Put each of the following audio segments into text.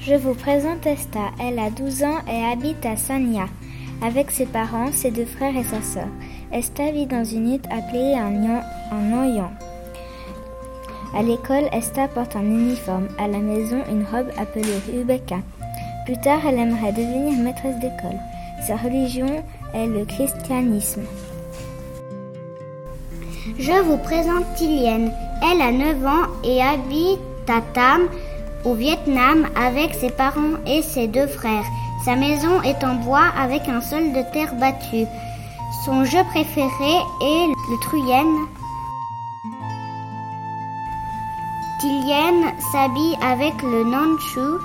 Je vous présente Esta. Elle a 12 ans et habite à Sanya avec ses parents, ses deux frères et sa sœur. Esta vit dans une hutte appelée un, Oyan. À l'école, Esta porte un uniforme. À la maison, une robe appelée Rebecca. Plus tard, elle aimerait devenir maîtresse d'école. Sa religion est le christianisme. Je vous présente Tilienne. Elle a 9 ans et habite à Tam, au Vietnam, avec ses parents et ses deux frères. Sa maison est en bois avec un sol de terre battue. Son jeu préféré est le truyen. Tilienne s'habille avec le nanchu,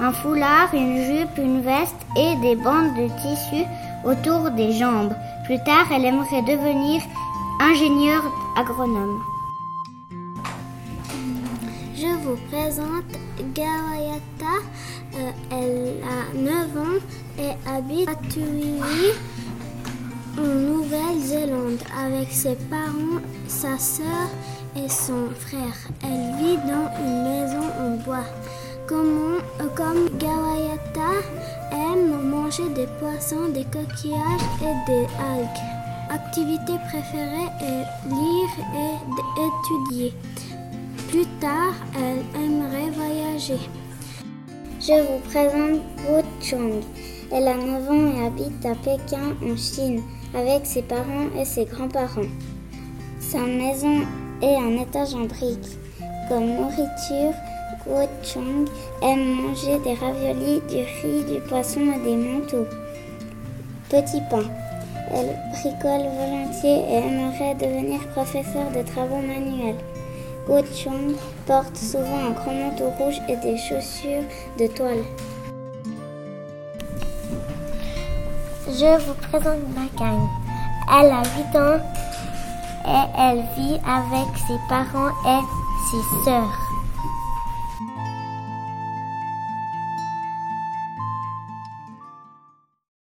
un foulard, une jupe, une veste et des bandes de tissu autour des jambes. Plus tard, elle aimerait devenir ingénieure agronome. Je vous présente Gawayata. Euh, elle a 9 ans et habite à Tuiui, en Nouvelle-Zélande, avec ses parents, sa sœur et son frère. Elle vit dans une maison en bois. Euh, comme Gawayata aime manger des poissons, des coquillages et des algues. Activité préférée est lire et étudier. Plus tard, elle aimerait voyager. Je vous présente Wu Chong. Elle a 9 ans et habite à Pékin, en Chine, avec ses parents et ses grands-parents. Sa maison est un étage en briques. Comme nourriture, Wu Chong aime manger des raviolis, du riz, du poisson et des manteaux. Petit pain. Elle bricole volontiers et aimerait devenir professeur de travaux manuels. Go Chong porte souvent un grand manteau rouge et des chaussures de toile. Je vous présente Bakang. Elle a 8 ans et elle vit avec ses parents et ses sœurs.